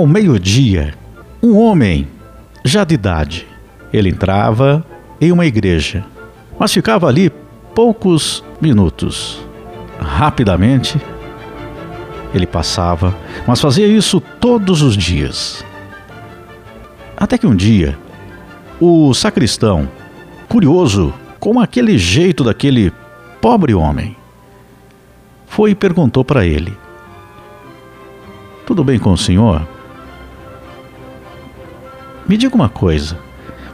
ao meio-dia, um homem, já de idade, ele entrava em uma igreja, mas ficava ali poucos minutos. Rapidamente, ele passava, mas fazia isso todos os dias. Até que um dia, o sacristão, curioso com aquele jeito daquele pobre homem, foi e perguntou para ele: Tudo bem com o senhor? Me diga uma coisa.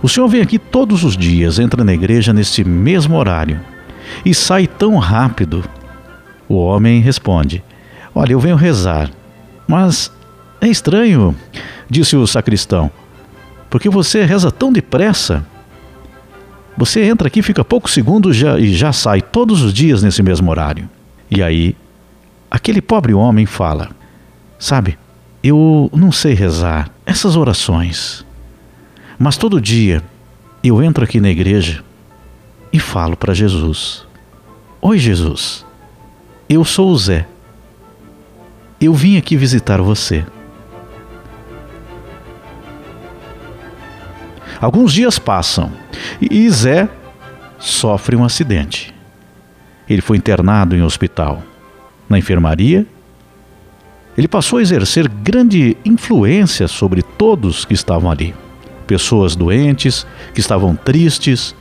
O senhor vem aqui todos os dias, entra na igreja nesse mesmo horário e sai tão rápido. O homem responde: Olha, eu venho rezar. Mas é estranho, disse o sacristão, porque você reza tão depressa. Você entra aqui, fica poucos segundos já, e já sai todos os dias nesse mesmo horário. E aí, aquele pobre homem fala: Sabe, eu não sei rezar essas orações, mas todo dia eu entro aqui na igreja e falo para Jesus: Oi, Jesus, eu sou o Zé. Eu vim aqui visitar você. Alguns dias passam e Zé sofre um acidente. Ele foi internado em hospital. Na enfermaria, ele passou a exercer grande influência sobre todos que estavam ali. Pessoas doentes, que estavam tristes,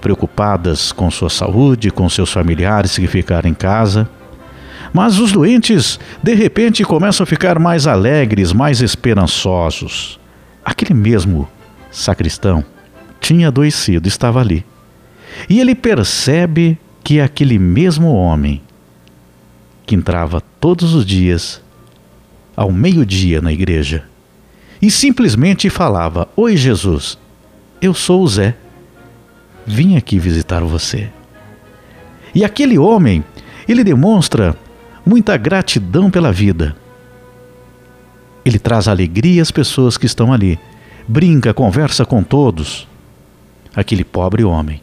preocupadas com sua saúde, com seus familiares que ficaram em casa. Mas os doentes, de repente, começam a ficar mais alegres, mais esperançosos. Aquele mesmo sacristão tinha adoecido, estava ali. E ele percebe que aquele mesmo homem que entrava todos os dias ao meio-dia na igreja e simplesmente falava: Oi, Jesus, eu sou o Zé, vim aqui visitar você. E aquele homem, ele demonstra muita gratidão pela vida. Ele traz alegria às pessoas que estão ali brinca, conversa com todos. Aquele pobre homem,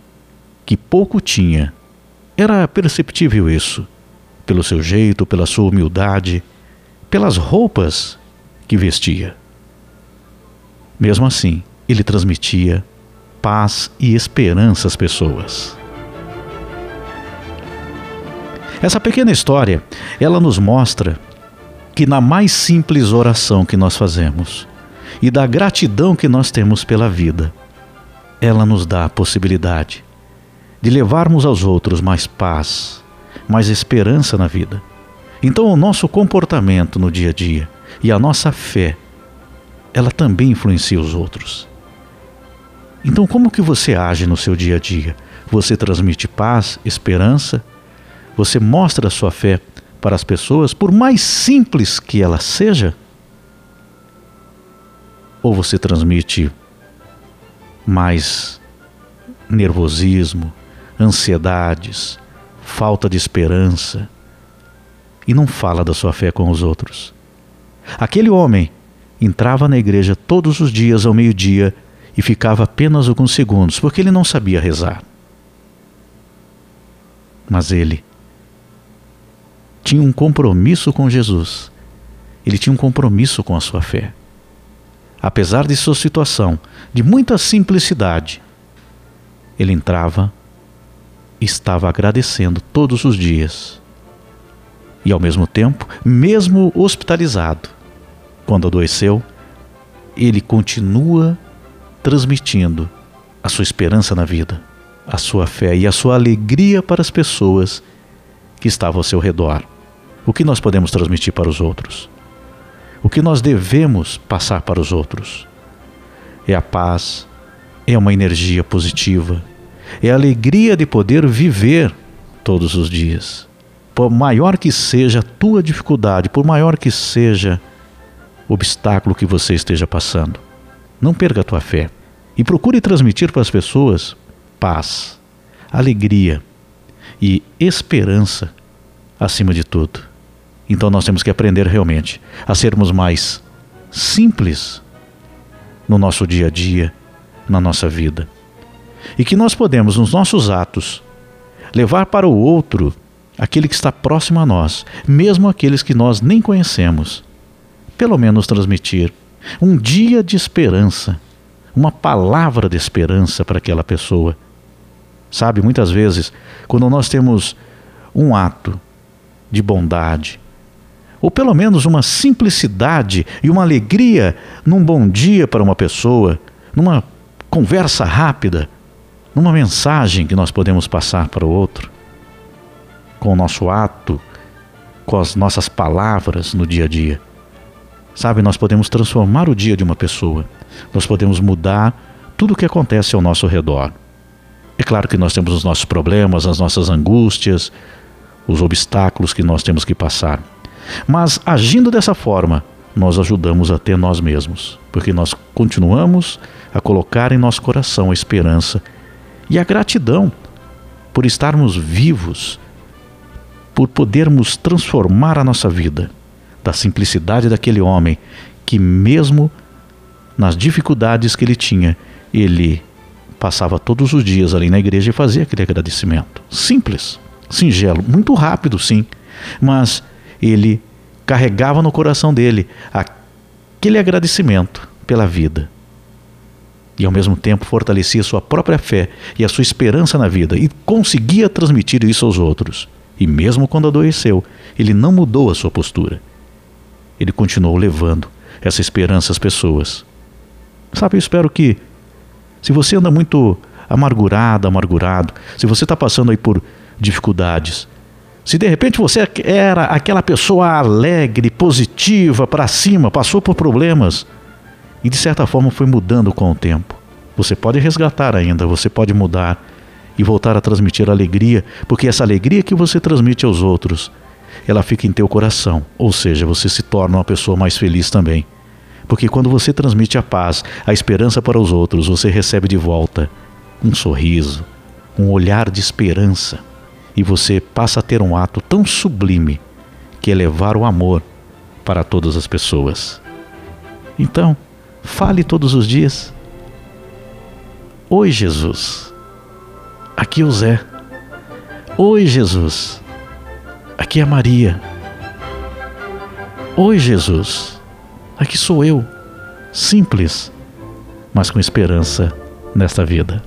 que pouco tinha, era perceptível isso, pelo seu jeito, pela sua humildade, pelas roupas que vestia. Mesmo assim, ele transmitia paz e esperança às pessoas. Essa pequena história, ela nos mostra que na mais simples oração que nós fazemos, e da gratidão que nós temos pela vida. Ela nos dá a possibilidade de levarmos aos outros mais paz, mais esperança na vida. Então, o nosso comportamento no dia a dia e a nossa fé, ela também influencia os outros. Então, como que você age no seu dia a dia? Você transmite paz, esperança? Você mostra a sua fé para as pessoas, por mais simples que ela seja? Ou você transmite mais nervosismo, ansiedades, falta de esperança e não fala da sua fé com os outros. Aquele homem entrava na igreja todos os dias ao meio-dia e ficava apenas alguns segundos, porque ele não sabia rezar. Mas ele tinha um compromisso com Jesus. Ele tinha um compromisso com a sua fé apesar de sua situação de muita simplicidade, ele entrava e estava agradecendo todos os dias. E ao mesmo tempo, mesmo hospitalizado, quando adoeceu, ele continua transmitindo a sua esperança na vida, a sua fé e a sua alegria para as pessoas que estavam ao seu redor. O que nós podemos transmitir para os outros? O que nós devemos passar para os outros é a paz, é uma energia positiva, é a alegria de poder viver todos os dias. Por maior que seja a tua dificuldade, por maior que seja o obstáculo que você esteja passando, não perca a tua fé e procure transmitir para as pessoas paz, alegria e esperança acima de tudo. Então nós temos que aprender realmente a sermos mais simples no nosso dia a dia, na nossa vida. E que nós podemos, nos nossos atos, levar para o outro aquele que está próximo a nós, mesmo aqueles que nós nem conhecemos, pelo menos transmitir um dia de esperança, uma palavra de esperança para aquela pessoa. Sabe, muitas vezes, quando nós temos um ato de bondade, ou pelo menos uma simplicidade e uma alegria num bom dia para uma pessoa, numa conversa rápida, numa mensagem que nós podemos passar para o outro, com o nosso ato, com as nossas palavras no dia a dia. Sabe, nós podemos transformar o dia de uma pessoa, nós podemos mudar tudo o que acontece ao nosso redor. É claro que nós temos os nossos problemas, as nossas angústias, os obstáculos que nós temos que passar. Mas agindo dessa forma, nós ajudamos até nós mesmos, porque nós continuamos a colocar em nosso coração a esperança e a gratidão por estarmos vivos, por podermos transformar a nossa vida da simplicidade daquele homem que, mesmo nas dificuldades que ele tinha, ele passava todos os dias ali na igreja e fazia aquele agradecimento. Simples, singelo, muito rápido, sim, mas ele carregava no coração dele aquele agradecimento pela vida. E ao mesmo tempo fortalecia sua própria fé e a sua esperança na vida e conseguia transmitir isso aos outros. E mesmo quando adoeceu, ele não mudou a sua postura ele continuou levando essa esperança às pessoas. Sabe, eu espero que, se você anda muito amargurado, amargurado, se você está passando aí por dificuldades, se de repente você era aquela pessoa alegre, positiva, para cima, passou por problemas e de certa forma foi mudando com o tempo, você pode resgatar ainda, você pode mudar e voltar a transmitir alegria, porque essa alegria que você transmite aos outros ela fica em teu coração, ou seja, você se torna uma pessoa mais feliz também. Porque quando você transmite a paz, a esperança para os outros, você recebe de volta um sorriso, um olhar de esperança, e você passa a ter um ato tão sublime que é levar o amor para todas as pessoas. Então, fale todos os dias. Oi, Jesus. Aqui é o Zé. Oi, Jesus. Aqui é Maria. Oi, Jesus. Aqui sou eu. Simples, mas com esperança nesta vida.